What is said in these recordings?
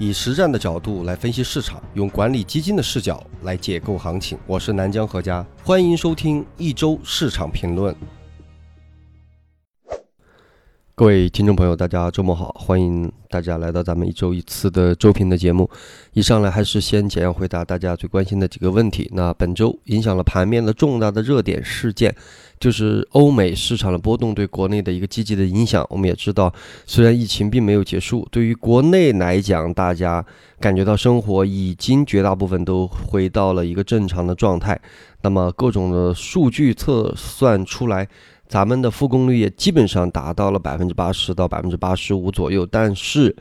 以实战的角度来分析市场，用管理基金的视角来解构行情。我是南疆何家，欢迎收听一周市场评论。各位听众朋友，大家周末好，欢迎大家来到咱们一周一次的周评的节目。一上来还是先简要回答大家最关心的几个问题。那本周影响了盘面的重大的热点事件，就是欧美市场的波动对国内的一个积极的影响。我们也知道，虽然疫情并没有结束，对于国内来讲，大家感觉到生活已经绝大部分都回到了一个正常的状态。那么各种的数据测算出来。咱们的复工率也基本上达到了百分之八十到百分之八十五左右，但是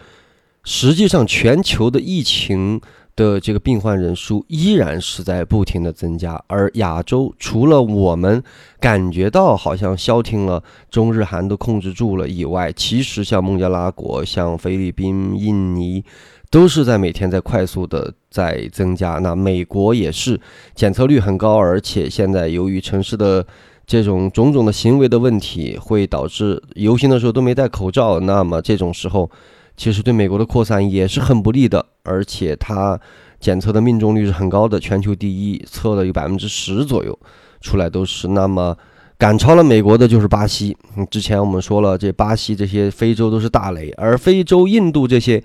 实际上全球的疫情的这个病患人数依然是在不停的增加，而亚洲除了我们感觉到好像消停了，中日韩都控制住了以外，其实像孟加拉国、像菲律宾、印尼都是在每天在快速的在增加。那美国也是检测率很高，而且现在由于城市的这种种种的行为的问题，会导致游行的时候都没戴口罩。那么这种时候，其实对美国的扩散也是很不利的。而且它检测的命中率是很高的，全球第一，测了有百分之十左右出来都是。那么赶超了美国的就是巴西。之前我们说了，这巴西这些非洲都是大雷，而非洲、印度这些。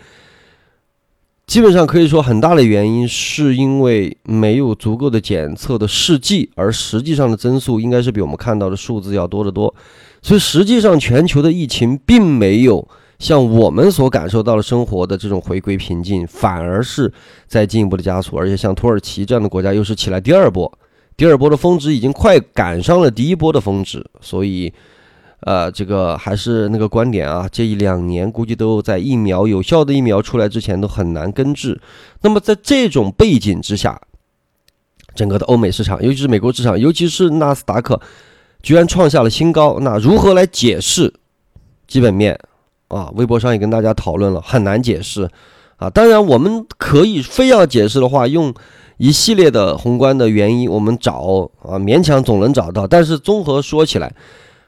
基本上可以说，很大的原因是因为没有足够的检测的试剂，而实际上的增速应该是比我们看到的数字要多得多。所以实际上，全球的疫情并没有像我们所感受到的生活的这种回归平静，反而是在进一步的加速。而且像土耳其这样的国家，又是起来第二波，第二波的峰值已经快赶上了第一波的峰值，所以。呃，这个还是那个观点啊，这一两年估计都在疫苗有效的疫苗出来之前都很难根治。那么在这种背景之下，整个的欧美市场，尤其是美国市场，尤其是纳斯达克，居然创下了新高。那如何来解释基本面啊？微博上也跟大家讨论了，很难解释啊。当然，我们可以非要解释的话，用一系列的宏观的原因，我们找啊，勉强总能找到。但是综合说起来，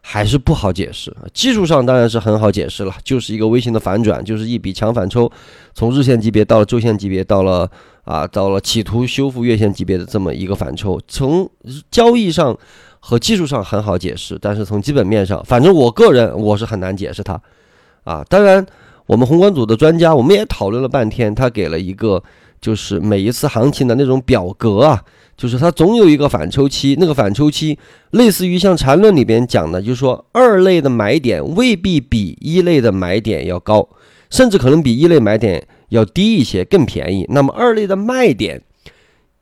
还是不好解释，技术上当然是很好解释了，就是一个微型的反转，就是一笔强反抽，从日线级别到了周线级别，到了啊，到了企图修复月线级别的这么一个反抽，从交易上和技术上很好解释，但是从基本面上，反正我个人我是很难解释它，啊，当然我们宏观组的专家我们也讨论了半天，他给了一个就是每一次行情的那种表格啊。就是它总有一个反抽期，那个反抽期类似于像缠论里边讲的，就是说二类的买点未必比一类的买点要高，甚至可能比一类买点要低一些，更便宜。那么二类的卖点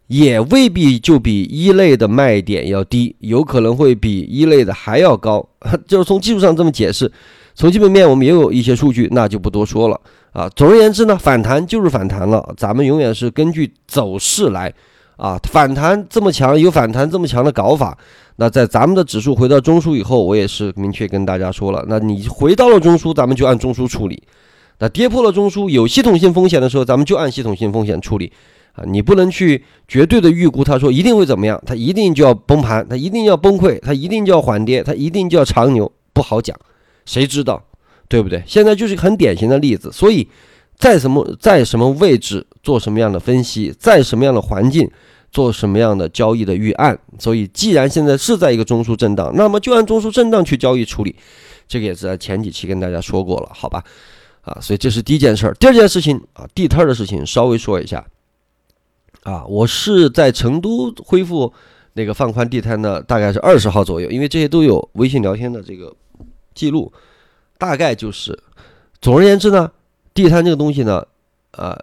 也未必就比一类的卖点要低，有可能会比一类的还要高。就是从技术上这么解释，从基本面我们也有一些数据，那就不多说了啊。总而言之呢，反弹就是反弹了，咱们永远是根据走势来。啊，反弹这么强，有反弹这么强的搞法，那在咱们的指数回到中枢以后，我也是明确跟大家说了，那你回到了中枢，咱们就按中枢处理；那跌破了中枢，有系统性风险的时候，咱们就按系统性风险处理。啊，你不能去绝对的预估，他说一定会怎么样，他一定就要崩盘，他一定要崩溃，他一定就要缓跌，他一定就要长牛，不好讲，谁知道，对不对？现在就是很典型的例子，所以在什么在什么位置做什么样的分析，在什么样的环境。做什么样的交易的预案？所以，既然现在是在一个中枢震荡，那么就按中枢震荡去交易处理。这个也是在前几期跟大家说过了，好吧？啊，所以这是第一件事儿。第二件事情啊，地摊的事情稍微说一下。啊，我是在成都恢复那个放宽地摊的，大概是二十号左右，因为这些都有微信聊天的这个记录。大概就是，总而言之呢，地摊这个东西呢，呃。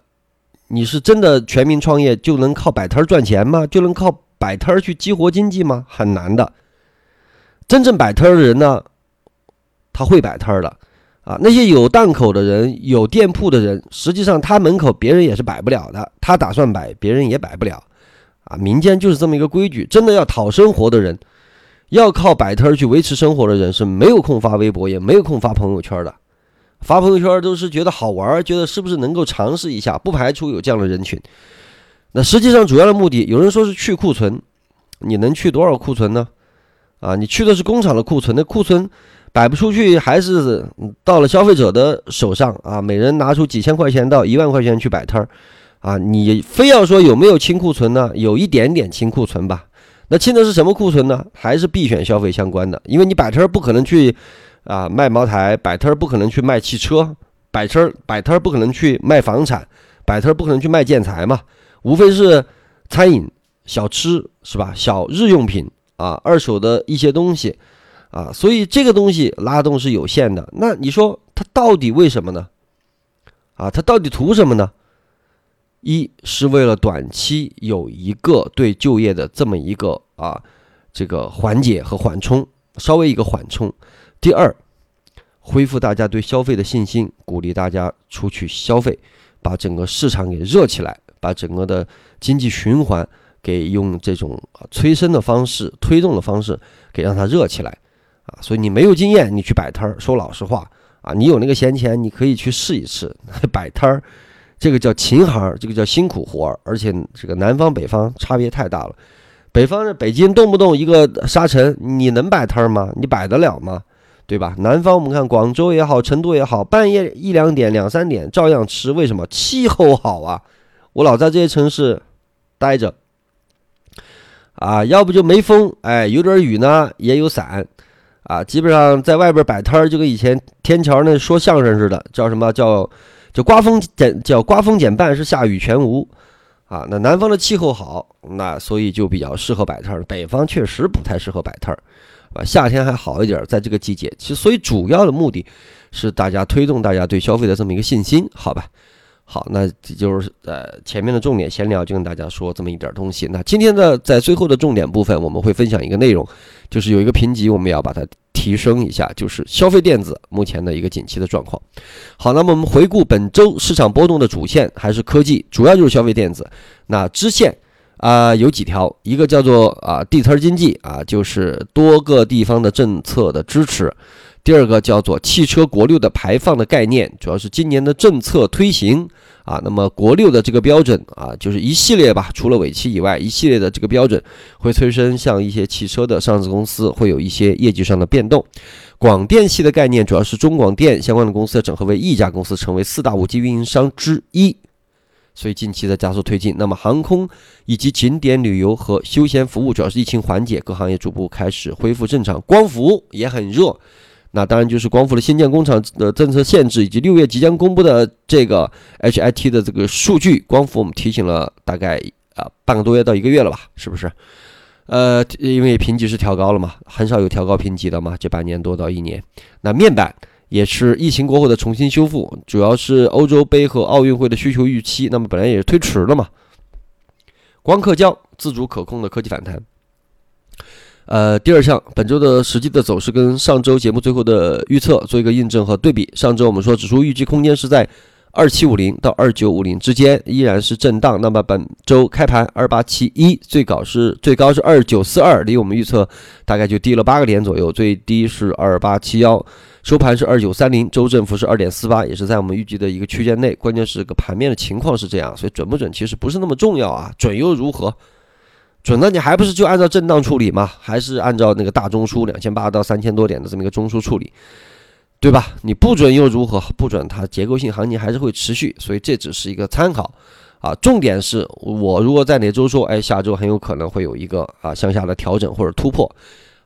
你是真的全民创业就能靠摆摊赚钱吗？就能靠摆摊去激活经济吗？很难的。真正摆摊的人呢，他会摆摊的啊。那些有档口的人、有店铺的人，实际上他门口别人也是摆不了的。他打算摆，别人也摆不了啊。民间就是这么一个规矩。真的要讨生活的人，要靠摆摊去维持生活的人，是没有空发微博，也没有空发朋友圈的。发朋友圈都是觉得好玩，觉得是不是能够尝试一下，不排除有这样的人群。那实际上主要的目的，有人说是去库存，你能去多少库存呢？啊，你去的是工厂的库存，那库存摆不出去，还是到了消费者的手上啊，每人拿出几千块钱到一万块钱去摆摊儿，啊，你非要说有没有清库存呢？有一点点清库存吧。那清的是什么库存呢？还是必选消费相关的？因为你摆摊儿不可能去啊卖茅台，摆摊儿不可能去卖汽车，摆摊儿摆摊儿不可能去卖房产，摆摊儿不可能去卖建材嘛，无非是餐饮、小吃是吧？小日用品啊，二手的一些东西。啊，所以这个东西拉动是有限的。那你说它到底为什么呢？啊，它到底图什么呢？一是为了短期有一个对就业的这么一个啊这个缓解和缓冲，稍微一个缓冲。第二，恢复大家对消费的信心，鼓励大家出去消费，把整个市场给热起来，把整个的经济循环给用这种催生的方式、推动的方式给让它热起来。啊，所以你没有经验，你去摆摊儿，说老实话啊，你有那个闲钱，你可以去试一试 摆摊儿，这个叫勤行，这个叫辛苦活儿，而且这个南方北方差别太大了。北方的北京动不动一个沙尘，你能摆摊儿吗？你摆得了吗？对吧？南方我们看广州也好，成都也好，半夜一两点、两三点照样吃，为什么？气候好啊！我老在这些城市待着，啊，要不就没风，哎，有点雨呢，也有伞。啊，基本上在外边摆摊儿，就跟以前天桥那说相声似的，叫什么叫就刮风减叫刮风减半是下雨全无啊。那南方的气候好，那所以就比较适合摆摊儿。北方确实不太适合摆摊儿，啊，夏天还好一点，在这个季节。其实，所以主要的目的是大家推动大家对消费的这么一个信心，好吧？好，那这就是呃前面的重点闲聊，就跟大家说这么一点东西。那今天的在最后的重点部分，我们会分享一个内容，就是有一个评级，我们要把它提升一下，就是消费电子目前的一个景气的状况。好，那么我们回顾本周市场波动的主线还是科技，主要就是消费电子。那支线啊有几条，一个叫做啊地摊经济啊，就是多个地方的政策的支持。第二个叫做汽车国六的排放的概念，主要是今年的政策推行啊。那么国六的这个标准啊，就是一系列吧，除了尾气以外，一系列的这个标准会催生像一些汽车的上市公司会有一些业绩上的变动。广电系的概念主要是中广电相关的公司整合为一家公司，成为四大五 G 运营商之一，所以近期在加速推进。那么航空以及景点旅游和休闲服务主要是疫情缓解，各行业逐步开始恢复正常。光伏也很热。那当然就是光伏的新建工厂的政策限制，以及六月即将公布的这个 HIT 的这个数据，光伏我们提醒了大概啊半个多月到一个月了吧，是不是？呃，因为评级是调高了嘛，很少有调高评级的嘛，这半年多到一年。那面板也是疫情过后的重新修复，主要是欧洲杯和奥运会的需求预期，那么本来也是推迟了嘛。光刻胶自主可控的科技反弹。呃，第二项，本周的实际的走势跟上周节目最后的预测做一个印证和对比。上周我们说指数预计空间是在二七五零到二九五零之间，依然是震荡。那么本周开盘二八七一，最高是最高是二九四二，离我们预测大概就低了八个点左右。最低是二八七幺，收盘是二九三零，周振幅是二点四八，也是在我们预计的一个区间内。关键是个盘面的情况是这样，所以准不准其实不是那么重要啊，准又如何？准的，你还不是就按照震荡处理吗？还是按照那个大中枢两千八到三千多点的这么一个中枢处理，对吧？你不准又如何？不准它结构性行情还是会持续，所以这只是一个参考啊。重点是我如果在哪周说，哎，下周很有可能会有一个啊向下的调整或者突破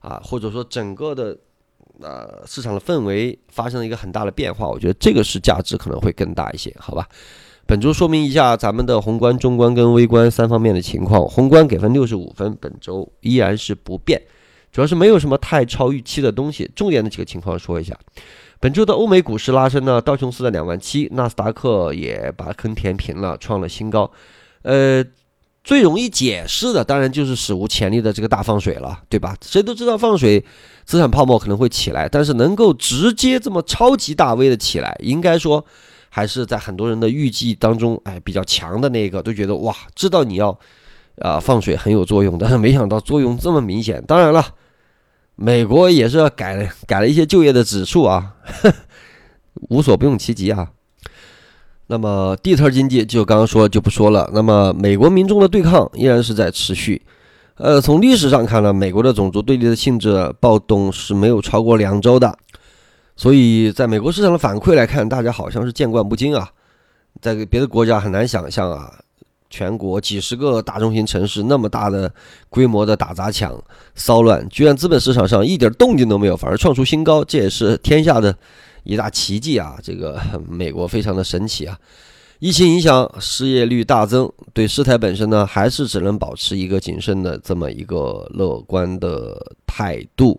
啊，或者说整个的呃市场的氛围发生了一个很大的变化，我觉得这个是价值可能会更大一些，好吧？本周说明一下咱们的宏观、中观跟微观三方面的情况。宏观给分六十五分，本周依然是不变，主要是没有什么太超预期的东西。重点的几个情况说一下。本周的欧美股市拉升呢，道琼斯在两万七，纳斯达克也把坑填平了，创了新高。呃，最容易解释的当然就是史无前例的这个大放水了，对吧？谁都知道放水，资产泡沫可能会起来，但是能够直接这么超级大 V 的起来，应该说。还是在很多人的预计当中，哎，比较强的那个都觉得哇，知道你要啊放水很有作用，但是没想到作用这么明显。当然了，美国也是改了改了一些就业的指数啊，无所不用其极啊。那么地摊经济就刚刚说就不说了。那么美国民众的对抗依然是在持续。呃，从历史上看呢，美国的种族对立的性质暴动是没有超过两周的。所以在美国市场的反馈来看，大家好像是见惯不惊啊，在别的国家很难想象啊。全国几十个大中型城市那么大的规模的打砸抢骚乱，居然资本市场上一点动静都没有，反而创出新高，这也是天下的一大奇迹啊！这个 美国非常的神奇啊！疫情影响，失业率大增，对事态本身呢，还是只能保持一个谨慎的这么一个乐观的态度。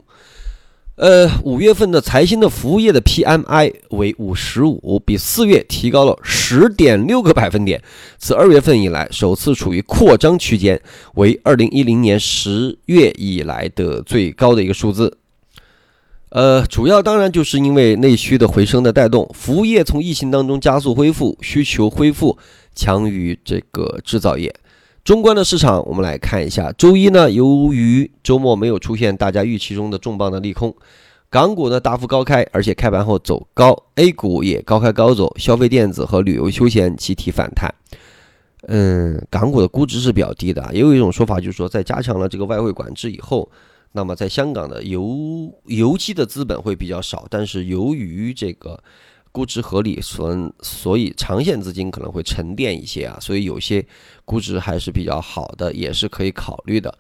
呃，五月份的财新的服务业的 PMI 为五十五，比四月提高了十点六个百分点，自二月份以来首次处于扩张区间，为二零一零年十月以来的最高的一个数字。呃，主要当然就是因为内需的回升的带动，服务业从疫情当中加速恢复，需求恢复强于这个制造业。中观的市场，我们来看一下。周一呢，由于周末没有出现大家预期中的重磅的利空，港股呢大幅高开，而且开盘后走高，A 股也高开高走，消费电子和旅游休闲集体反弹。嗯，港股的估值是比较低的，也有一种说法就是说，在加强了这个外汇管制以后，那么在香港的游游击的资本会比较少，但是由于这个。估值合理，所所以长线资金可能会沉淀一些啊，所以有些估值还是比较好的，也是可以考虑的。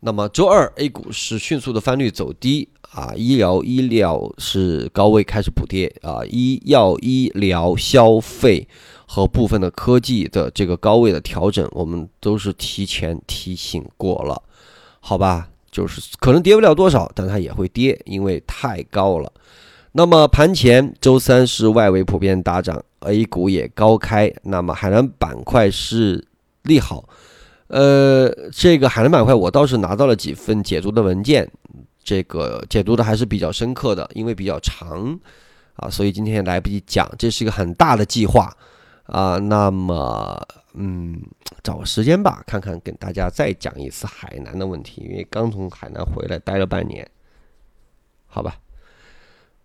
那么周二 A 股是迅速的翻绿走低啊，医疗医疗是高位开始补跌啊，医药医疗消费和部分的科技的这个高位的调整，我们都是提前提醒过了，好吧？就是可能跌不了多少，但它也会跌，因为太高了。那么盘前周三是外围普遍大涨，A 股也高开。那么海南板块是利好，呃，这个海南板块我倒是拿到了几份解读的文件，这个解读的还是比较深刻的，因为比较长啊，所以今天来不及讲。这是一个很大的计划啊。那么，嗯，找个时间吧，看看跟大家再讲一次海南的问题，因为刚从海南回来待了半年，好吧。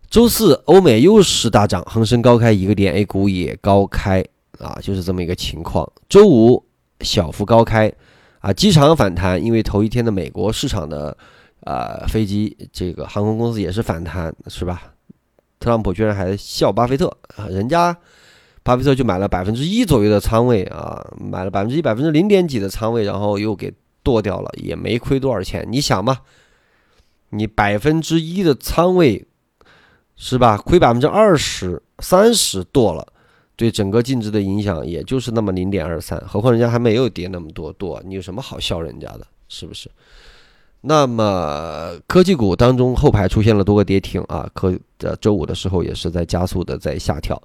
周四，欧美又是大涨，恒生高开一个点，A 股也高开啊，就是这么一个情况。周五小幅高开啊，机场反弹，因为头一天的美国市场的啊飞机，这个航空公司也是反弹，是吧？特朗普居然还笑巴菲特啊，人家巴菲特就买了百分之一左右的仓位啊，买了百分之一、百分之零点几的仓位，然后又给剁掉了，也没亏多少钱。你想嘛，你百分之一的仓位。是吧？亏百分之二十三十剁了，对整个净值的影响也就是那么零点二三，何况人家还没有跌那么多剁，你有什么好笑人家的？是不是？那么科技股当中后排出现了多个跌停啊，科的周五的时候也是在加速的在下跳。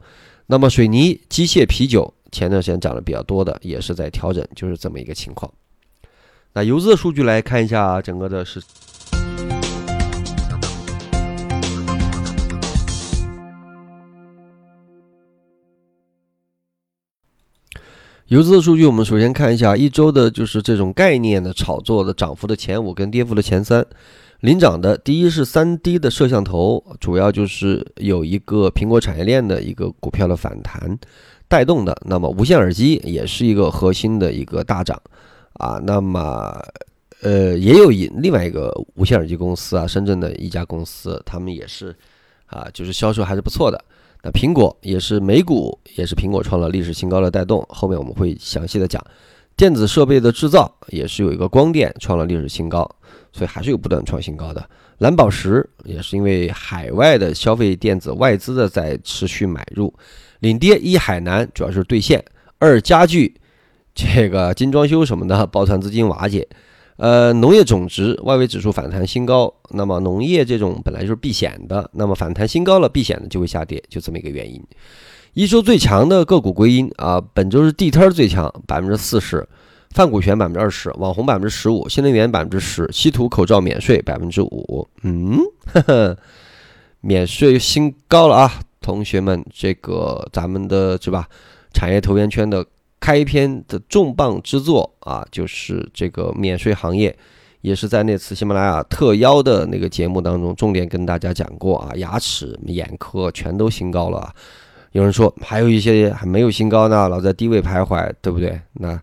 那么水泥、机械、啤酒前段时间涨得比较多的也是在调整，就是这么一个情况。那游资的数据来看一下整个的是。游资的数据，我们首先看一下一周的，就是这种概念的炒作的涨幅的前五跟跌幅的前三。领涨的第一是三 D 的摄像头，主要就是有一个苹果产业链的一个股票的反弹带动的。那么无线耳机也是一个核心的一个大涨啊。那么呃，也有一另外一个无线耳机公司啊，深圳的一家公司，他们也是啊，就是销售还是不错的。那苹果也是美股，也是苹果创了历史新高的带动。后面我们会详细的讲，电子设备的制造也是有一个光电创了历史新高，所以还是有不断创新高的。蓝宝石也是因为海外的消费电子外资的在持续买入，领跌一海南主要是兑现，二家具，这个精装修什么的抱团资金瓦解。呃，农业种植外围指数反弹新高，那么农业这种本来就是避险的，那么反弹新高了，避险的就会下跌，就这么一个原因。一周最强的个股归因啊，本周是地摊最强，百分之四十，泛股权百分之二十，网红百分之十五，新能源百分之十，稀土口罩免税百分之五。嗯，呵呵，免税新高了啊，同学们，这个咱们的是吧？产业投研圈的。开篇的重磅之作啊，就是这个免税行业，也是在那次喜马拉雅特邀的那个节目当中重点跟大家讲过啊，牙齿、眼科全都新高了。有人说还有一些还没有新高呢，老在低位徘徊，对不对？那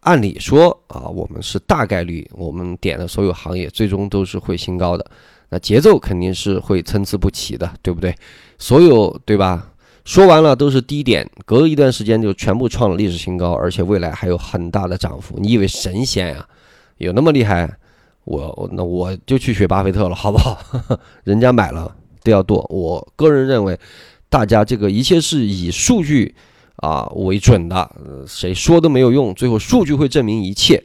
按理说啊，我们是大概率，我们点的所有行业最终都是会新高的。那节奏肯定是会参差不齐的，对不对？所有对吧？说完了都是低点，隔一段时间就全部创了历史新高，而且未来还有很大的涨幅。你以为神仙呀？有那么厉害？我那我就去学巴菲特了，好不好？人家买了都要剁。我个人认为，大家这个一切是以数据啊为准的，谁说都没有用，最后数据会证明一切。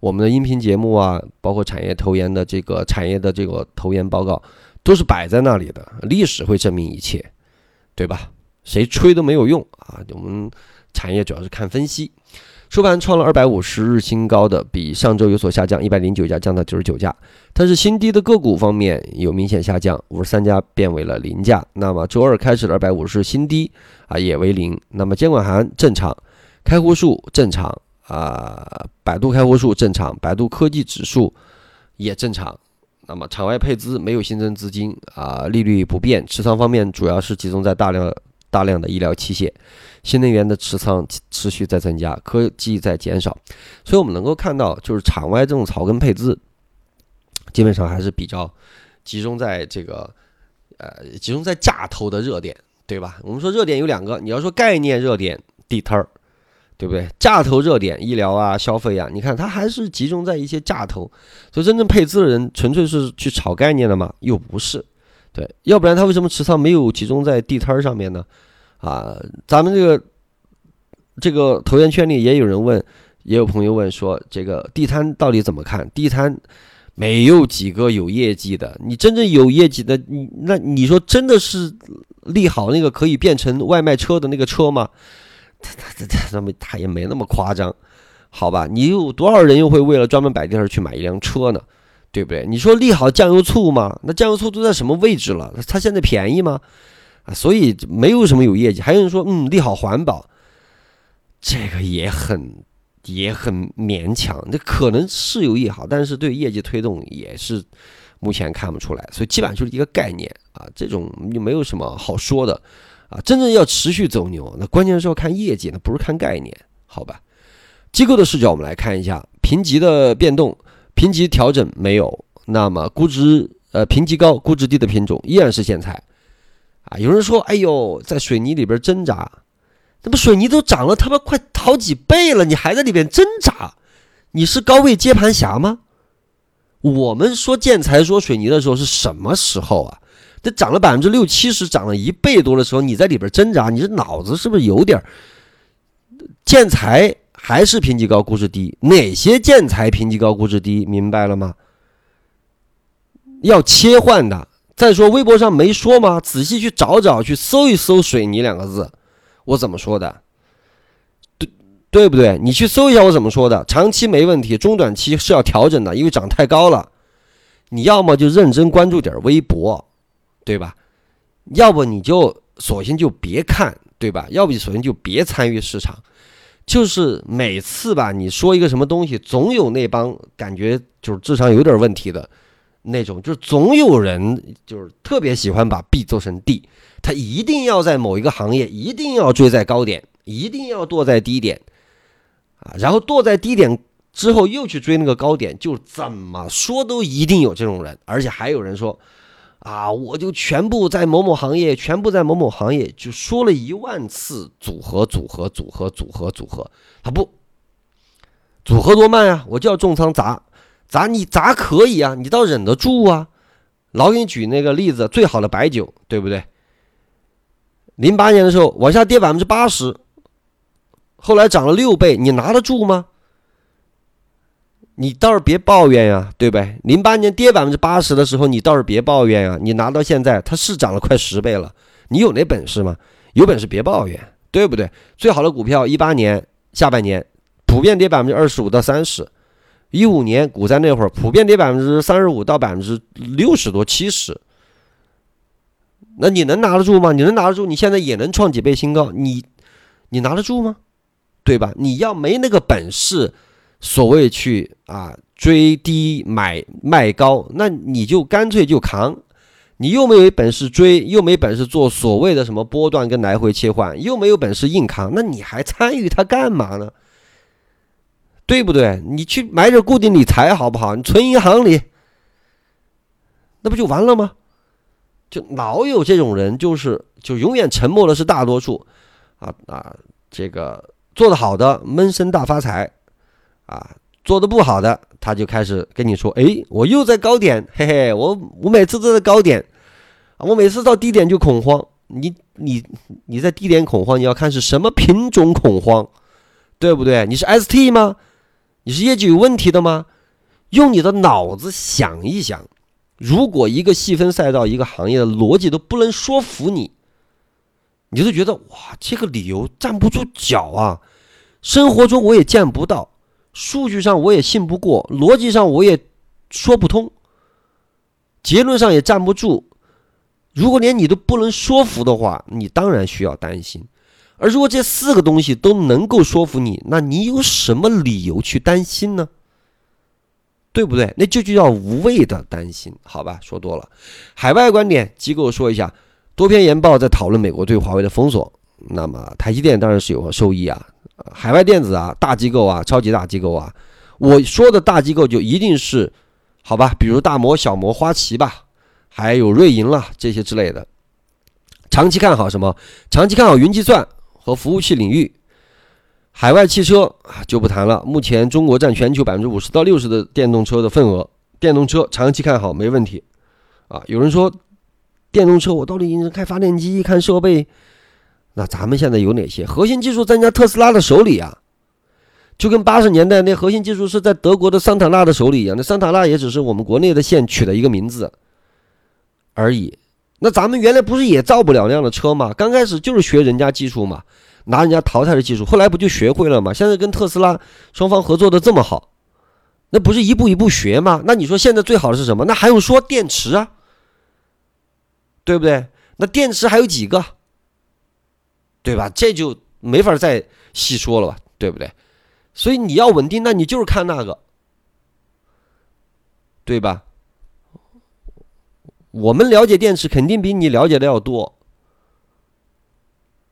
我们的音频节目啊，包括产业投研的这个产业的这个投研报告，都是摆在那里的，历史会证明一切，对吧？谁吹都没有用啊！我们产业主要是看分析。收盘创了二百五十日新高，的比上周有所下降，一百零九家降到九十九家。但是新低的个股方面有明显下降，五十三家变为了零价。那么周二开始的二百五十新低啊也为零。那么监管函正常，开户数正常啊，百度开户数正常，百度科技指数也正常。那么场外配资没有新增资金啊，利率不变，持仓方面主要是集中在大量。大量的医疗器械、新能源的持仓持续在增加，科技在减少，所以我们能够看到，就是场外这种草根配资，基本上还是比较集中在这个呃，集中在价投的热点，对吧？我们说热点有两个，你要说概念热点地摊儿，对不对？价投热点医疗啊、消费啊，你看它还是集中在一些价投，所以真正配资的人纯粹是去炒概念的吗？又不是，对，要不然他为什么持仓没有集中在地摊儿上面呢？啊，咱们这个这个投研圈里也有人问，也有朋友问说，这个地摊到底怎么看？地摊没有几个有业绩的，你真正有业绩的，你那你说真的是利好那个可以变成外卖车的那个车吗？他他他他么他也没那么夸张，好吧？你有多少人又会为了专门摆地儿去买一辆车呢？对不对？你说利好酱油醋吗？那酱油醋都在什么位置了？它现在便宜吗？啊，所以没有什么有业绩。还有人说，嗯，利好环保，这个也很也很勉强。那可能是有利好，但是对业绩推动也是目前看不出来。所以基本上就是一个概念啊，这种就没有什么好说的啊。真正要持续走牛，那关键是要看业绩，那不是看概念，好吧？机构的视角，我们来看一下评级的变动，评级调整没有。那么估值呃评级高、估值低的品种依然是建材。啊，有人说，哎呦，在水泥里边挣扎，那么水泥都涨了他妈快好几倍了，你还在里边挣扎？你是高位接盘侠吗？我们说建材说水泥的时候是什么时候啊？这涨了百分之六七十，涨了一倍多的时候，你在里边挣扎，你这脑子是不是有点？建材还是评级高估值低？哪些建材评级高估值低？明白了吗？要切换的。再说微博上没说吗？仔细去找找，去搜一搜“水泥”两个字，我怎么说的？对对不对？你去搜一下我怎么说的。长期没问题，中短期是要调整的，因为涨太高了。你要么就认真关注点微博，对吧？要不你就索性就别看，对吧？要不你索性就别参与市场。就是每次吧，你说一个什么东西，总有那帮感觉就是智商有点问题的。那种就是总有人就是特别喜欢把 B 做成 D，他一定要在某一个行业一定要追在高点，一定要剁在低点，啊，然后剁在低点之后又去追那个高点，就怎么说都一定有这种人，而且还有人说，啊，我就全部在某某行业，全部在某某行业，就说了一万次组合组合组合组合组合，他不组合多慢啊，我就要重仓砸。咋你咋可以啊？你倒忍得住啊！老给你举那个例子，最好的白酒，对不对？零八年的时候往下跌百分之八十，后来涨了六倍，你拿得住吗？你倒是别抱怨呀，对不对？零八年跌百分之八十的时候，你倒是别抱怨呀。你拿到现在，它是涨了快十倍了，你有那本事吗？有本事别抱怨，对不对？最好的股票，一八年下半年普遍跌百分之二十五到三十。一五年股灾那会儿，普遍跌百分之三十五到百分之六十多、七十，那你能拿得住吗？你能拿得住？你现在也能创几倍新高，你你拿得住吗？对吧？你要没那个本事，所谓去啊追低买卖高，那你就干脆就扛。你又没有本事追，又没本事做所谓的什么波段跟来回切换，又没有本事硬扛，那你还参与它干嘛呢？对不对？你去买点固定理财好不好？你存银行里，那不就完了吗？就老有这种人，就是就永远沉默的是大多数，啊啊，这个做的好的闷声大发财，啊，做的不好的他就开始跟你说，哎，我又在高点，嘿嘿，我我每次都在高点，啊，我每次到低点就恐慌，你你你在低点恐慌，你要看是什么品种恐慌，对不对？你是 ST 吗？你是业绩有问题的吗？用你的脑子想一想。如果一个细分赛道、一个行业的逻辑都不能说服你，你就觉得哇，这个理由站不住脚啊！生活中我也见不到，数据上我也信不过，逻辑上我也说不通，结论上也站不住。如果连你都不能说服的话，你当然需要担心。而如果这四个东西都能够说服你，那你有什么理由去担心呢？对不对？那就就叫无谓的担心，好吧？说多了。海外观点机构说一下，多篇研报在讨论美国对华为的封锁。那么台积电当然是有受益啊，海外电子啊，大机构啊，超级大机构啊。我说的大机构就一定是好吧？比如大摩、小摩、花旗吧，还有瑞银啦这些之类的。长期看好什么？长期看好云计算和服务器领域。海外汽车啊就不谈了，目前中国占全球百分之五十到六十的电动车的份额，电动车长期看好没问题，啊，有人说电动车我到底应该开发电机看设备，那咱们现在有哪些核心技术在人家特斯拉的手里啊？就跟八十年代那核心技术是在德国的桑塔纳的手里一样，那桑塔纳也只是我们国内的县取的一个名字而已。那咱们原来不是也造不了那样的车吗？刚开始就是学人家技术嘛。拿人家淘汰的技术，后来不就学会了吗？现在跟特斯拉双方合作的这么好，那不是一步一步学吗？那你说现在最好的是什么？那还用说电池啊，对不对？那电池还有几个，对吧？这就没法再细说了吧，对不对？所以你要稳定，那你就是看那个，对吧？我们了解电池，肯定比你了解的要多。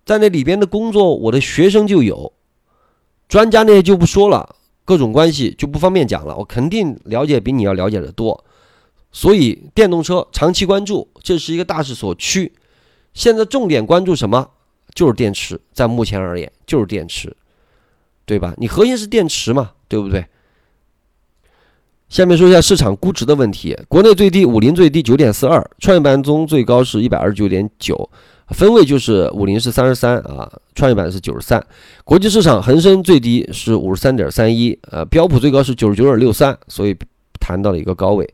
在那里边的工作，我的学生就有，专家那些就不说了，各种关系就不方便讲了。我肯定了解比你要了解的多，所以电动车长期关注，这是一个大势所趋。现在重点关注什么？就是电池，在目前而言就是电池，对吧？你核心是电池嘛，对不对？下面说一下市场估值的问题，国内最低五零最低九点四二，创业板中最高是一百二十九点九。分位就是五零是三十三啊，创业板是九十三，国际市场恒生最低是五十三点三一，呃，标普最高是九十九点六三，所以谈到了一个高位，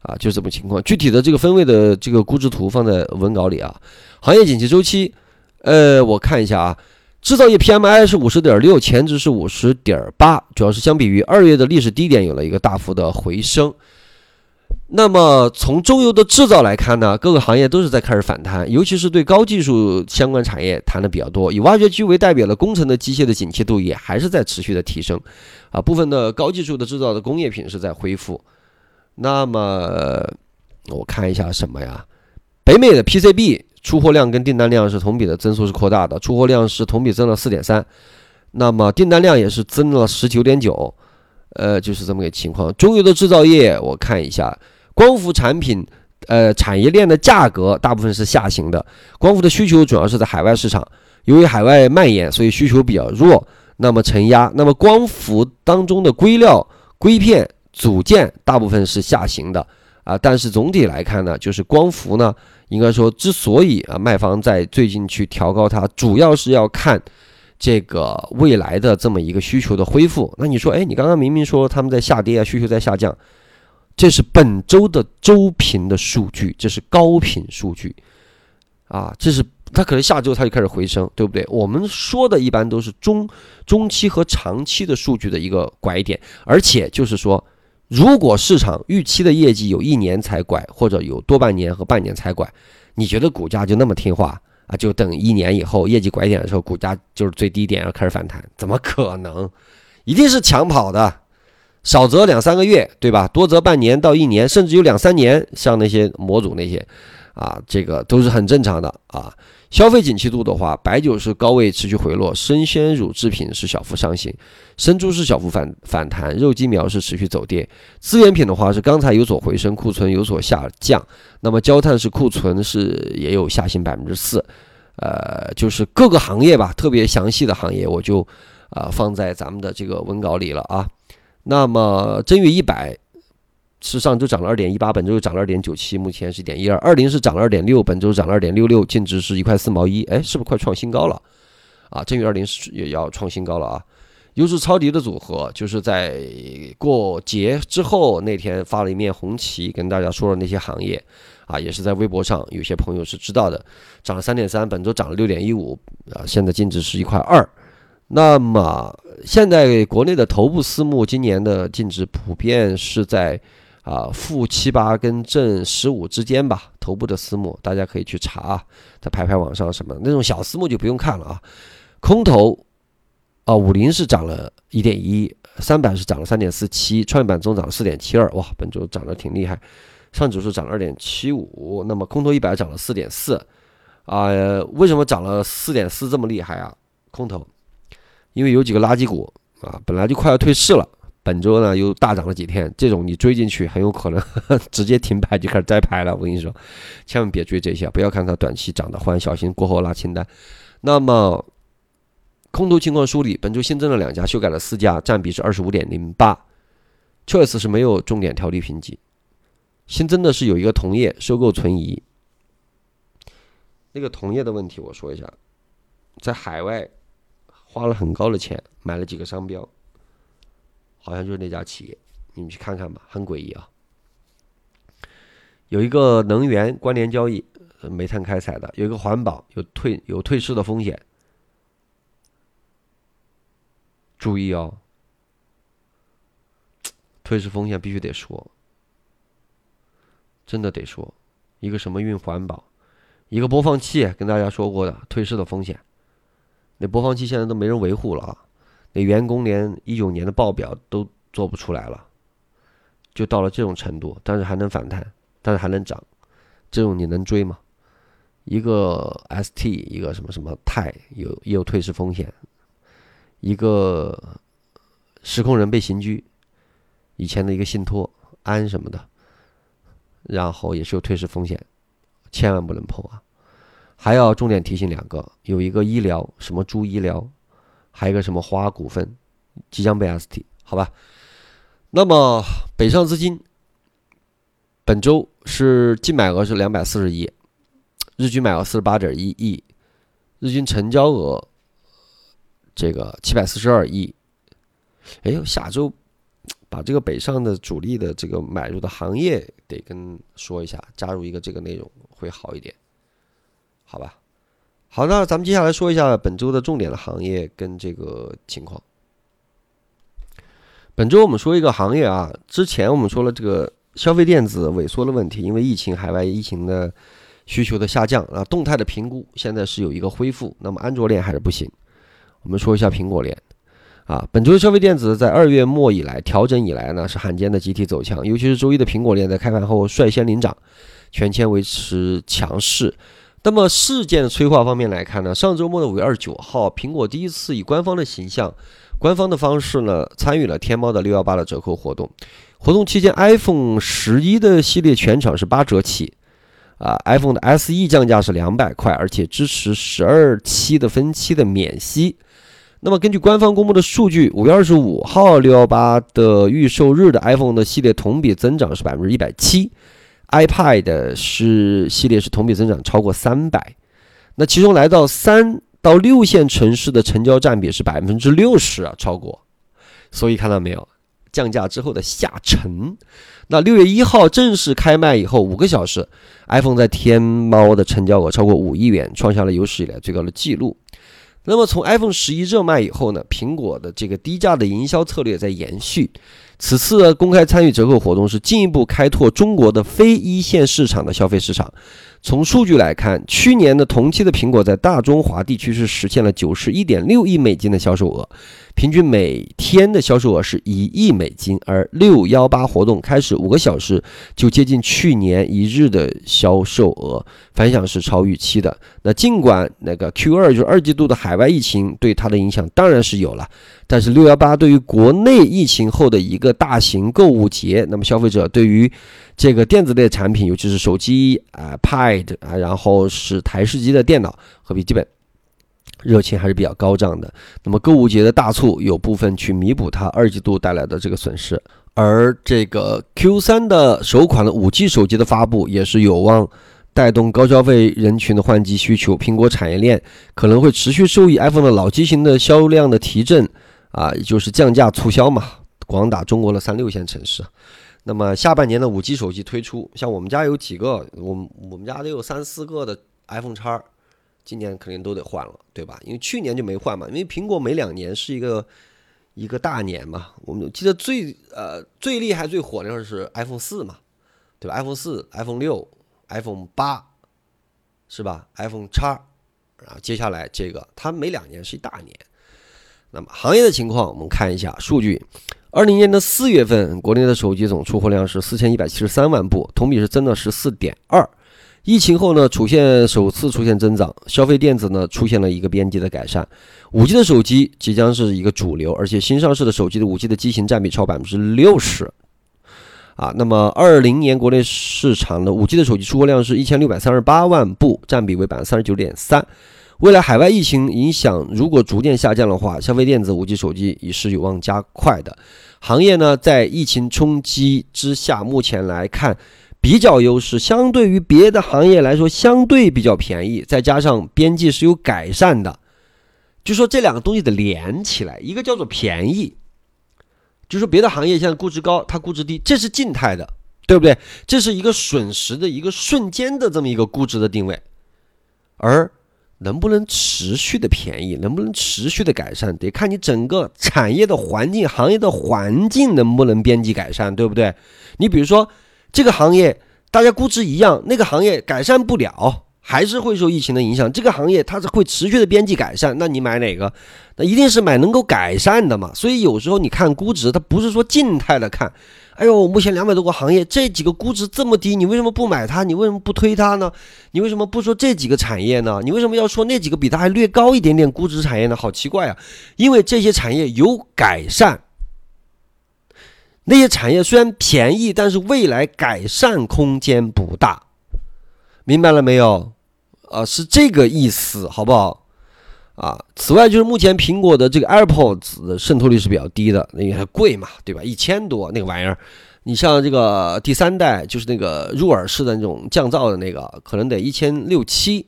啊，就这么情况。具体的这个分位的这个估值图放在文稿里啊。行业景气周期，呃，我看一下啊，制造业 PMI 是五十点六，前值是五十点八，主要是相比于二月的历史低点有了一个大幅的回升。那么从中游的制造来看呢，各个行业都是在开始反弹，尤其是对高技术相关产业谈的比较多。以挖掘机为代表的工程的机械的景气度也还是在持续的提升，啊，部分的高技术的制造的工业品是在恢复。那么我看一下什么呀？北美的 PCB 出货量跟订单量是同比的增速是扩大的，出货量是同比增了四点三，那么订单量也是增了十九点九，呃，就是这么个情况。中游的制造业我看一下。光伏产品，呃，产业链的价格大部分是下行的。光伏的需求主要是在海外市场，由于海外蔓延，所以需求比较弱，那么承压。那么光伏当中的硅料、硅片、组件大部分是下行的啊。但是总体来看呢，就是光伏呢，应该说之所以啊卖方在最近去调高它，主要是要看这个未来的这么一个需求的恢复。那你说，哎，你刚刚明明说他们在下跌啊，需求在下降。这是本周的周频的数据，这是高频数据，啊，这是它可能下周它就开始回升，对不对？我们说的一般都是中中期和长期的数据的一个拐点，而且就是说，如果市场预期的业绩有一年才拐，或者有多半年和半年才拐，你觉得股价就那么听话啊？就等一年以后业绩拐点的时候，股价就是最低点要开始反弹？怎么可能？一定是抢跑的。少则两三个月，对吧？多则半年到一年，甚至有两三年。像那些模组那些，啊，这个都是很正常的啊。消费景气度的话，白酒是高位持续回落，生鲜乳制品是小幅上行，生猪是小幅反反弹，肉鸡苗是持续走跌。资源品的话是钢材有所回升，库存有所下降。那么焦炭是库存是也有下行百分之四。呃，就是各个行业吧，特别详细的行业我就啊放在咱们的这个文稿里了啊。那么正月一百。是上周涨了二点一八，本周又涨了二点九七，目前是一点一二。二零是涨了二点六，本周涨了二点六六，净值是一块四毛一。哎，是不是快创新高了？啊，正月二零是也要创新高了啊！优质抄底的组合，就是在过节之后那天发了一面红旗，跟大家说了那些行业啊，也是在微博上有些朋友是知道的，涨了三点三，本周涨了六点一五啊，现在净值是一块二。那么现在国内的头部私募今年的净值普遍是在。啊，负七八跟正十五之间吧，头部的私募大家可以去查啊，在排排网上什么那种小私募就不用看了啊。空头啊，五零是涨了一点一，三百是涨了三点四七，创业板中涨了四点七二，哇，本周涨得挺厉害。上指数涨了二点七五，那么空头一百涨了四点四啊，为什么涨了四点四这么厉害啊？空头，因为有几个垃圾股啊，本来就快要退市了。本周呢又大涨了几天，这种你追进去很有可能 直接停牌就开始摘牌了。我跟你说，千万别追这些，不要看它短期涨的欢，小心过后拉清单。那么空头情况梳理，本周新增了两家，修改了四家，占比是二十五点零八。Choice 是没有重点调低评级，新增的是有一个同业收购存疑。那个同业的问题我说一下，在海外花了很高的钱买了几个商标。好像就是那家企业，你们去看看吧，很诡异啊。有一个能源关联交易，煤炭开采的；有一个环保，有退有退市的风险。注意哦，退市风险必须得说，真的得说。一个什么运环保，一个播放器，跟大家说过的退市的风险，那播放器现在都没人维护了啊。那员工连一九年的报表都做不出来了，就到了这种程度，但是还能反弹，但是还能涨，这种你能追吗？一个 ST，一个什么什么泰有也有退市风险，一个时空人被刑拘，以前的一个信托安什么的，然后也是有退市风险，千万不能碰啊！还要重点提醒两个，有一个医疗什么猪医疗。还有一个什么华股份即将被 ST 好吧？那么北上资金本周是净买额是两百四十亿，日均买额四十八点一亿，日均成交额这个七百四十二亿。哎呦，下周把这个北上的主力的这个买入的行业得跟说一下，加入一个这个内容会好一点，好吧？好，那咱们接下来说一下本周的重点的行业跟这个情况。本周我们说一个行业啊，之前我们说了这个消费电子萎缩的问题，因为疫情海外疫情的需求的下降啊，动态的评估现在是有一个恢复。那么安卓链还是不行。我们说一下苹果链啊，本周的消费电子在二月末以来调整以来呢，是罕见的集体走强，尤其是周一的苹果链在开盘后率先领涨，全天维持强势。那么事件催化方面来看呢，上周末的五月二十九号，苹果第一次以官方的形象、官方的方式呢，参与了天猫的六幺八的折扣活动。活动期间，iPhone 十一的系列全场是八折起，啊，iPhone 的 SE 降价是两百块，而且支持十二期的分期的免息。那么根据官方公布的数据，五月二十五号六幺八的预售日的 iPhone 的系列同比增长是百分之一百七。iPad 是系列是同比增长超过三百，那其中来到三到六线城市的成交占比是百分之六十啊，超过。所以看到没有，降价之后的下沉。那六月一号正式开卖以后五个小时，iPhone 在天猫的成交额超过五亿元，创下了有史以来最高的记录。那么从 iPhone 十一热卖以后呢，苹果的这个低价的营销策略在延续。此次公开参与折扣活动是进一步开拓中国的非一线市场的消费市场，从数据来看，去年的同期的苹果在大中华地区是实现了九十一点六亿美金的销售额，平均每天的销售额是一亿美金。而六幺八活动开始五个小时就接近去年一日的销售额，反响是超预期的。那尽管那个 Q 二就是二季度的海外疫情对它的影响当然是有了，但是六幺八对于国内疫情后的一个大型购物节，那么消费者对于这个电子类产品，尤其是手机啊、Pad 啊，然后是台式机的电脑和笔记本，热情还是比较高涨的。那么购物节的大促有部分去弥补它二季度带来的这个损失，而这个 Q 三的首款的五 G 手机的发布也是有望带动高消费人群的换机需求。苹果产业链可能会持续受益 iPhone 的老机型的销量的提振啊，也就是降价促销嘛，广打中国的三六线城市。那么下半年的五 G 手机推出，像我们家有几个，我我们家得有三四个的 iPhone 叉，今年肯定都得换了，对吧？因为去年就没换嘛，因为苹果每两年是一个一个大年嘛。我们记得最呃最厉害最火的时候是 iPhone 四嘛，对吧？iPhone 四、iPhone 六、iPhone 八，是吧？iPhone 叉，然后接下来这个它每两年是一大年。那么行业的情况，我们看一下数据。二零年的四月份，国内的手机总出货量是四千一百七十三万部，同比是增了十四点二。疫情后呢，出现首次出现增长，消费电子呢出现了一个边际的改善。五 G 的手机即将是一个主流，而且新上市的手机的五 G 的机型占比超百分之六十。啊，那么二零年国内市场的五 G 的手机出货量是一千六百三十八万部，占比为百分之三十九点三。未来海外疫情影响如果逐渐下降的话，消费电子五 G 手机也是有望加快的。行业呢，在疫情冲击之下，目前来看比较优势，相对于别的行业来说，相对比较便宜，再加上边际是有改善的，就说这两个东西得连起来，一个叫做便宜，就说别的行业现在估值高，它估值低，这是静态的，对不对？这是一个损失的一个瞬间的这么一个估值的定位，而。能不能持续的便宜，能不能持续的改善，得看你整个产业的环境、行业的环境能不能边际改善，对不对？你比如说这个行业大家估值一样，那个行业改善不了，还是会受疫情的影响。这个行业它是会持续的边际改善，那你买哪个？那一定是买能够改善的嘛。所以有时候你看估值，它不是说静态的看。哎呦，目前两百多个行业，这几个估值这么低，你为什么不买它？你为什么不推它呢？你为什么不说这几个产业呢？你为什么要说那几个比它还略高一点点估值产业呢？好奇怪啊！因为这些产业有改善，那些产业虽然便宜，但是未来改善空间不大，明白了没有？啊，是这个意思，好不好？啊，此外就是目前苹果的这个 AirPods 的渗透率是比较低的，因为它贵嘛，对吧？一千多那个玩意儿，你像这个第三代就是那个入耳式的那种降噪的那个，可能得一千六七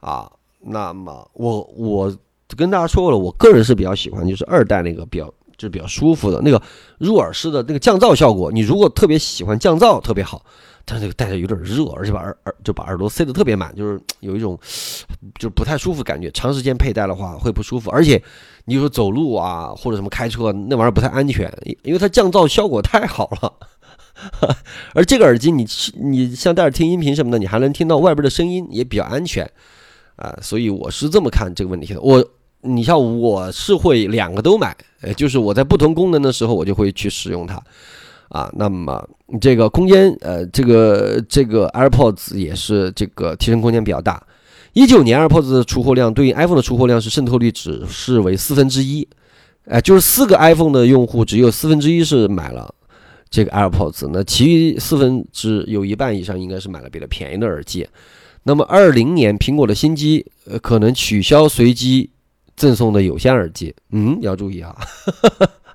啊。那么我我跟大家说过了，我个人是比较喜欢就是二代那个比较就是比较舒服的那个入耳式的那个降噪效果。你如果特别喜欢降噪，特别好。但是这个戴着有点热，而且把耳耳就把耳朵塞得特别满，就是有一种就是不太舒服感觉。长时间佩戴的话会不舒服，而且你说走路啊或者什么开车那玩意儿不太安全，因为它降噪效果太好了。而这个耳机你你像戴着听音频什么的，你还能听到外边的声音，也比较安全啊。所以我是这么看这个问题的。我你像我是会两个都买，呃，就是我在不同功能的时候我就会去使用它。啊，那么这个空间，呃，这个这个 AirPods 也是这个提升空间比较大。一九年 AirPods 的出货量对应 iPhone 的出货量是渗透率只是为四分之一，哎，就是四个 iPhone 的用户只有四分之一是买了这个 AirPods，那其余四分之有一半以上应该是买了比较便宜的耳机。那么二零年苹果的新机，呃，可能取消随机赠送的有线耳机，嗯，要注意啊。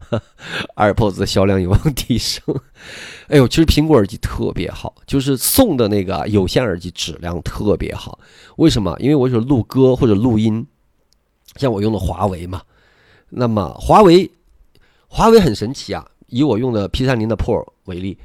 AirPods 的销量有望提升。哎呦，其实苹果耳机特别好，就是送的那个有线耳机质量特别好。为什么？因为我是录歌或者录音，像我用的华为嘛。那么华为，华为很神奇啊。以我用的 P 三零的 Pro 为例，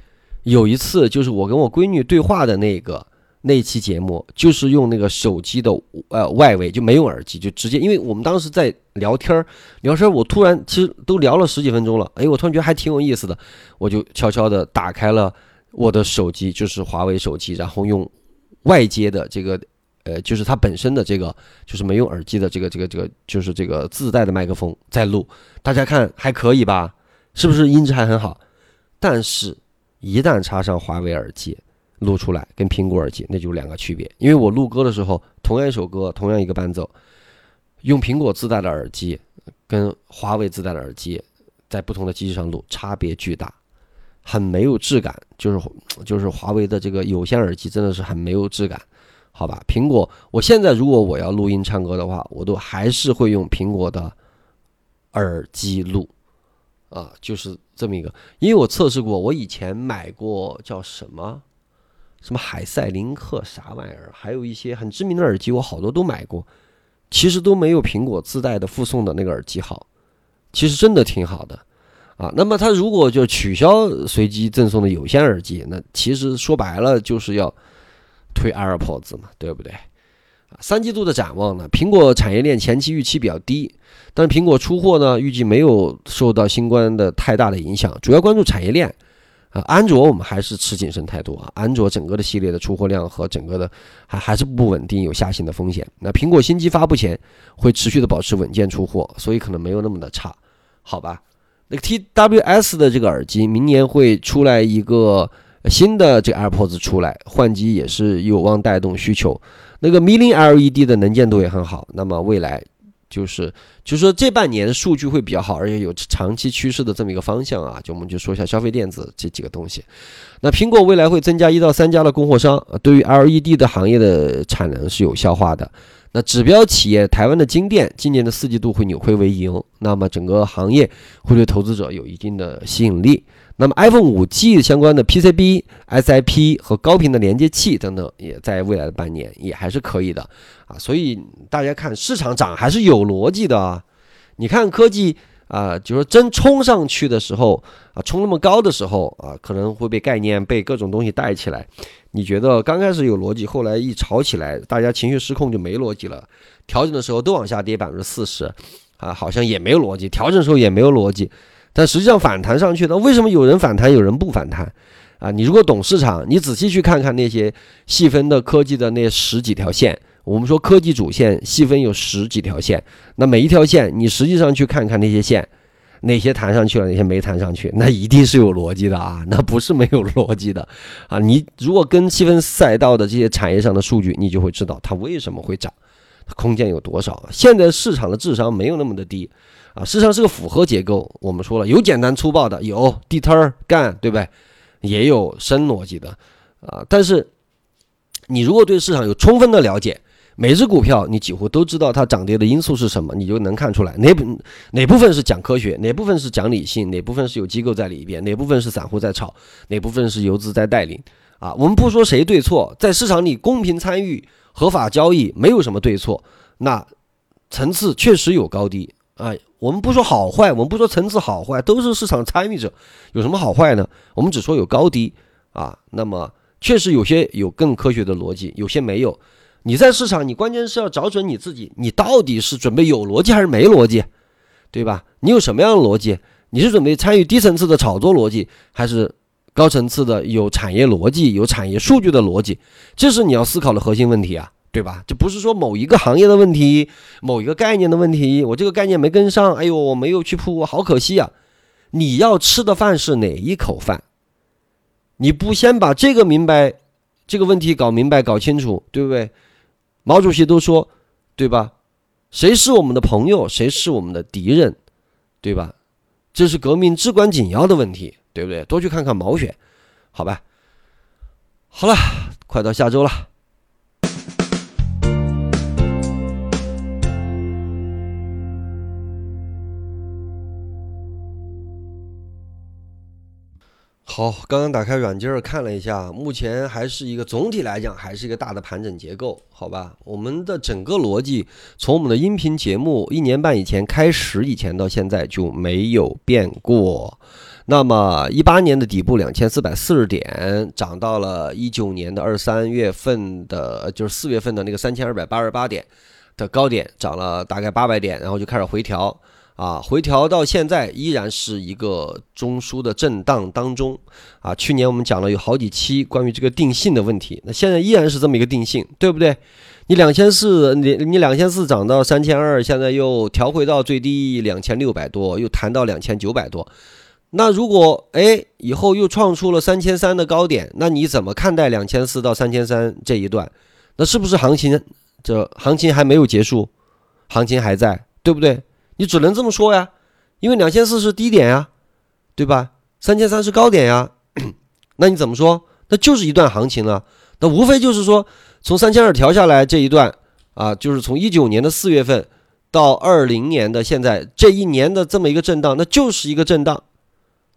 有一次就是我跟我闺女对话的那个。那期节目就是用那个手机的呃外围就没用耳机，就直接，因为我们当时在聊天儿，聊天儿，我突然其实都聊了十几分钟了，哎，我突然觉得还挺有意思的，我就悄悄的打开了我的手机，就是华为手机，然后用外接的这个，呃，就是它本身的这个，就是没用耳机的这个这个这个，就是这个自带的麦克风在录，大家看还可以吧？是不是音质还很好？但是，一旦插上华为耳机，录出来跟苹果耳机那就是两个区别。因为我录歌的时候，同样一首歌，同样一个伴奏，用苹果自带的耳机跟华为自带的耳机，在不同的机器上录，差别巨大。很没有质感，就是就是华为的这个有线耳机真的是很没有质感，好吧？苹果，我现在如果我要录音唱歌的话，我都还是会用苹果的耳机录，啊，就是这么一个，因为我测试过，我以前买过叫什么什么海赛林克啥玩意儿，还有一些很知名的耳机，我好多都买过，其实都没有苹果自带的附送的那个耳机好，其实真的挺好的。啊，那么它如果就取消随机赠送的有线耳机，那其实说白了就是要推 AirPods 嘛，对不对？三季度的展望呢，苹果产业链前期预期比较低，但是苹果出货呢，预计没有受到新冠的太大的影响，主要关注产业链。啊，安卓我们还是持谨慎态度啊，安卓整个的系列的出货量和整个的还还是不稳定，有下行的风险。那苹果新机发布前会持续的保持稳健出货，所以可能没有那么的差，好吧？那个 TWS 的这个耳机，明年会出来一个新的这个 AirPods 出来，换机也是有望带动需求。那个 Mini LED 的能见度也很好，那么未来就是就是说这半年数据会比较好，而且有长期趋势的这么一个方向啊。就我们就说一下消费电子这几个东西。那苹果未来会增加一到三家的供货商，对于 LED 的行业的产能是有消化的。那指标企业台湾的金店今年的四季度会扭亏为盈，那么整个行业会对投资者有一定的吸引力。那么 iPhone 五 G 相关的 PCB、SiP 和高频的连接器等等，也在未来的半年也还是可以的啊。所以大家看市场涨还是有逻辑的啊。你看科技啊，就是真冲上去的时候啊，冲那么高的时候啊，可能会被概念被各种东西带起来。你觉得刚开始有逻辑，后来一炒起来，大家情绪失控就没逻辑了。调整的时候都往下跌百分之四十，啊，好像也没有逻辑。调整的时候也没有逻辑，但实际上反弹上去，那为什么有人反弹，有人不反弹？啊，你如果懂市场，你仔细去看看那些细分的科技的那十几条线，我们说科技主线细分有十几条线，那每一条线你实际上去看看那些线。哪些弹上去了，哪些没弹上去，那一定是有逻辑的啊，那不是没有逻辑的啊。你如果跟细分赛道的这些产业上的数据，你就会知道它为什么会涨，它空间有多少。现在市场的智商没有那么的低啊，市场是个复合结构。我们说了，有简单粗暴的，有地摊儿干，对不对？也有深逻辑的啊。但是你如果对市场有充分的了解，每只股票，你几乎都知道它涨跌的因素是什么，你就能看出来哪部哪部分是讲科学，哪部分是讲理性，哪部分是有机构在里边，哪部分是散户在炒，哪部分是游资在带领。啊，我们不说谁对错，在市场里公平参与、合法交易，没有什么对错。那层次确实有高低啊。我们不说好坏，我们不说层次好坏，都是市场参与者，有什么好坏呢？我们只说有高低啊。那么确实有些有更科学的逻辑，有些没有。你在市场，你关键是要找准你自己，你到底是准备有逻辑还是没逻辑，对吧？你有什么样的逻辑？你是准备参与低层次的炒作逻辑，还是高层次的有产业逻辑、有产业数据的逻辑？这是你要思考的核心问题啊，对吧？这不是说某一个行业的问题，某一个概念的问题。我这个概念没跟上，哎呦，我没有去铺，好可惜啊！你要吃的饭是哪一口饭？你不先把这个明白，这个问题搞明白、搞清楚，对不对？毛主席都说，对吧？谁是我们的朋友，谁是我们的敌人，对吧？这是革命至关紧要的问题，对不对？多去看看毛选，好吧？好了，快到下周了。好，刚刚打开软件儿看了一下，目前还是一个总体来讲还是一个大的盘整结构，好吧？我们的整个逻辑从我们的音频节目一年半以前开始以前到现在就没有变过。那么一八年的底部两千四百四十点，涨到了一九年的二三月份的，就是四月份的那个三千二百八十八点的高点，涨了大概八百点，然后就开始回调。啊，回调到现在依然是一个中枢的震荡当中啊。去年我们讲了有好几期关于这个定性的问题，那现在依然是这么一个定性，对不对？你两千四，你你两千四涨到三千二，现在又调回到最低两千六百多，又弹到两千九百多。那如果哎以后又创出了三千三的高点，那你怎么看待两千四到三千三这一段？那是不是行情这行情还没有结束，行情还在，对不对？你只能这么说呀，因为两千四是低点呀，对吧？三千三是高点呀，那你怎么说？那就是一段行情了。那无非就是说，从三千二调下来这一段啊，就是从一九年的四月份到二零年的现在这一年的这么一个震荡，那就是一个震荡。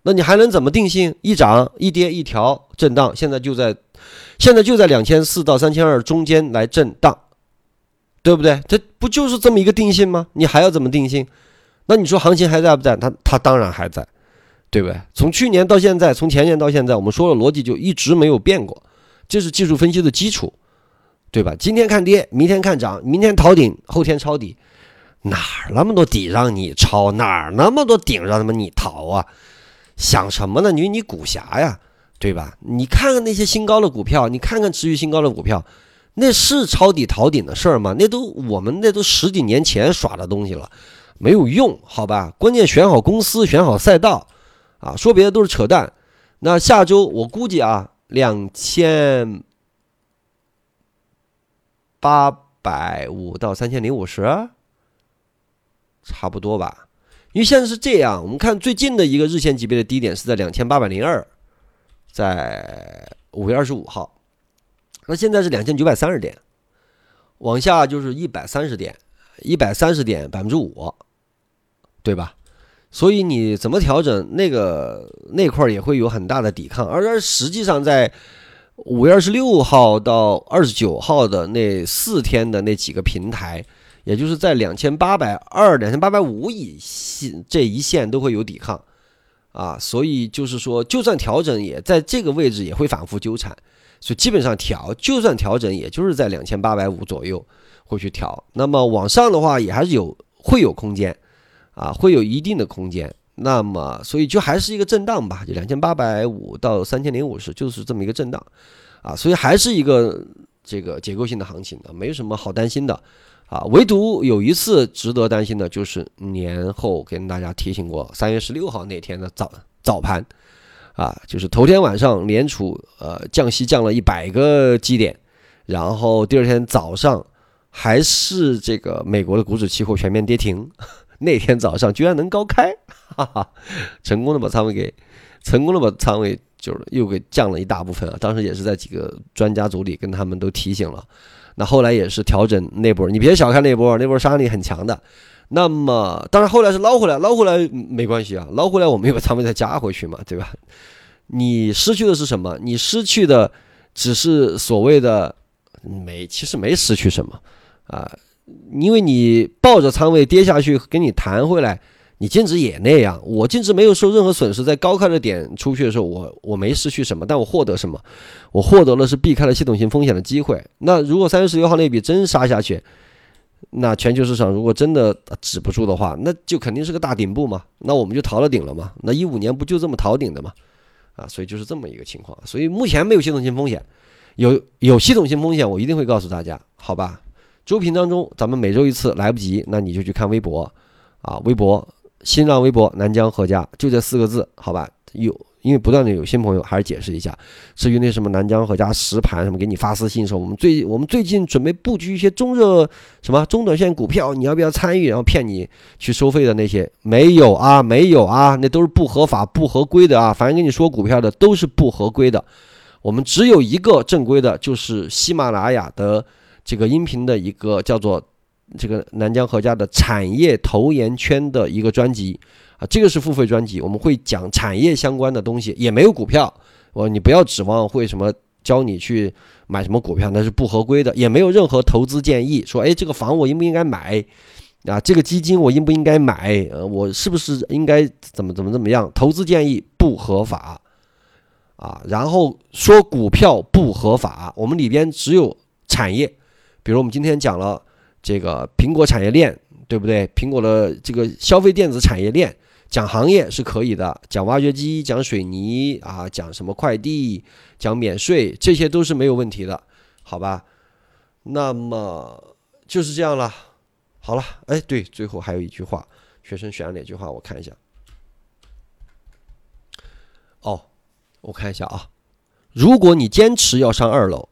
那你还能怎么定性？一涨一跌一调震荡，现在就在现在就在两千四到三千二中间来震荡。对不对？这不就是这么一个定性吗？你还要怎么定性？那你说行情还在不在？它它当然还在，对不对？从去年到现在，从前年到现在，我们说的逻辑就一直没有变过，这是技术分析的基础，对吧？今天看跌，明天看涨，明天逃顶，后天抄底，哪儿那么多底让你抄？哪儿那么多顶让他们你逃啊？想什么呢？你你股侠呀，对吧？你看看那些新高的股票，你看看持续新高的股票。那是抄底逃顶的事儿吗？那都我们那都十几年前耍的东西了，没有用，好吧？关键选好公司，选好赛道，啊，说别的都是扯淡。那下周我估计啊，两千八百五到三千零五十，差不多吧。因为现在是这样，我们看最近的一个日线级别的低点是在两千八百零二，在五月二十五号。那现在是两千九百三十点，往下就是一百三十点，一百三十点百分之五，对吧？所以你怎么调整那个那块也会有很大的抵抗，而实际上在五月二十六号到二十九号的那四天的那几个平台，也就是在两千八百二、两千八百五以线这一线都会有抵抗啊，所以就是说，就算调整也在这个位置也会反复纠缠。所以基本上调，就算调整，也就是在两千八百五左右会去调。那么往上的话，也还是有会有空间，啊，会有一定的空间。那么所以就还是一个震荡吧，就两千八百五到三千零五十，就是这么一个震荡，啊，所以还是一个这个结构性的行情的，没什么好担心的，啊，唯独有一次值得担心的就是年后跟大家提醒过，三月十六号那天的早早盘。啊，就是头天晚上联储呃降息降了一百个基点，然后第二天早上还是这个美国的股指期货全面跌停，那天早上居然能高开，哈哈，成功的把仓位给成功的把仓位就是又给降了一大部分啊，当时也是在几个专家组里跟他们都提醒了，那后来也是调整那波，你别小看那波，那波杀伤力很强的。那么，当然后来是捞回来，捞回来没关系啊，捞回来我们又把仓位再加回去嘛，对吧？你失去的是什么？你失去的只是所谓的没，其实没失去什么啊，因为你抱着仓位跌下去，给你弹回来，你净值也那样。我净值没有受任何损失，在高开的点出去的时候，我我没失去什么，但我获得什么？我获得了是避开了系统性风险的机会。那如果三月十六号那笔真杀下去？那全球市场如果真的止不住的话，那就肯定是个大顶部嘛。那我们就逃了顶了嘛。那一五年不就这么逃顶的嘛？啊，所以就是这么一个情况。所以目前没有系统性风险，有有系统性风险，我一定会告诉大家，好吧？周评当中，咱们每周一次，来不及，那你就去看微博啊，微博、新浪微博南疆何家，就这四个字，好吧？有。因为不断的有新朋友，还是解释一下。至于那什么南疆和家实盘什么，给你发私信说我们最我们最近准备布局一些中热什么中短线股票，你要不要参与？然后骗你去收费的那些没有啊，没有啊，那都是不合法、不合规的啊。反正跟你说股票的都是不合规的。我们只有一个正规的，就是喜马拉雅的这个音频的一个叫做这个南疆和家的产业投研圈的一个专辑。啊，这个是付费专辑，我们会讲产业相关的东西，也没有股票。我你不要指望会什么教你去买什么股票，那是不合规的，也没有任何投资建议。说，哎，这个房我应不应该买？啊，这个基金我应不应该买？呃，我是不是应该怎么怎么怎么样？投资建议不合法啊。然后说股票不合法，我们里边只有产业，比如我们今天讲了这个苹果产业链。对不对？苹果的这个消费电子产业链讲行业是可以的，讲挖掘机、讲水泥啊，讲什么快递、讲免税，这些都是没有问题的，好吧？那么就是这样了。好了，哎，对，最后还有一句话，学生选了哪句话？我看一下。哦，我看一下啊。如果你坚持要上二楼，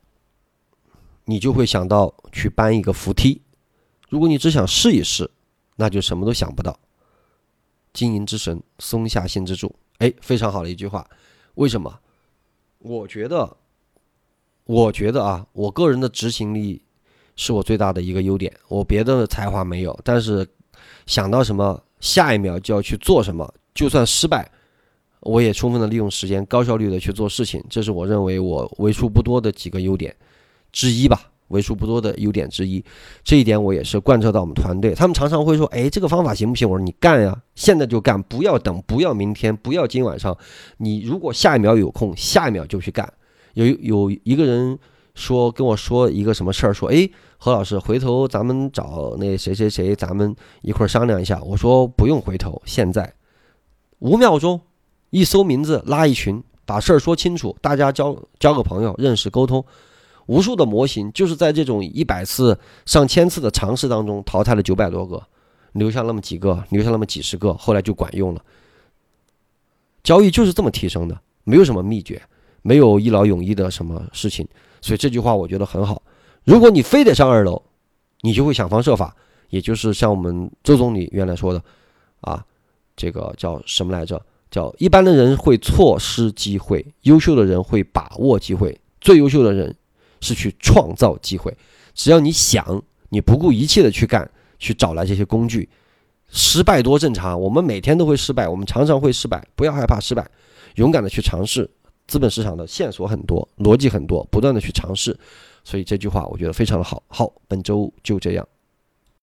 你就会想到去搬一个扶梯；如果你只想试一试，那就什么都想不到。经营之神松下幸之助，哎，非常好的一句话。为什么？我觉得，我觉得啊，我个人的执行力是我最大的一个优点。我别的才华没有，但是想到什么，下一秒就要去做什么，就算失败。我也充分的利用时间，高效率的去做事情，这是我认为我为数不多的几个优点之一吧，为数不多的优点之一。这一点我也是贯彻到我们团队，他们常常会说：“哎，这个方法行不行？”我说：“你干呀，现在就干，不要等，不要明天，不要今晚上。你如果下一秒有空，下一秒就去干。”有有一个人说跟我说一个什么事儿，说：“哎，何老师，回头咱们找那谁谁谁，咱们一块儿商量一下。”我说：“不用回头，现在五秒钟。”一搜名字，拉一群，把事儿说清楚，大家交交个朋友，认识沟通。无数的模型就是在这种一百次、上千次的尝试当中淘汰了九百多个，留下那么几个，留下那么几十个，后来就管用了。交易就是这么提升的，没有什么秘诀，没有一劳永逸的什么事情。所以这句话我觉得很好。如果你非得上二楼，你就会想方设法，也就是像我们周总理原来说的，啊，这个叫什么来着？叫一般的人会错失机会，优秀的人会把握机会。最优秀的人是去创造机会。只要你想，你不顾一切的去干，去找来这些工具，失败多正常。我们每天都会失败，我们常常会失败，不要害怕失败，勇敢的去尝试。资本市场的线索很多，逻辑很多，不断的去尝试。所以这句话我觉得非常的好。好，本周就这样。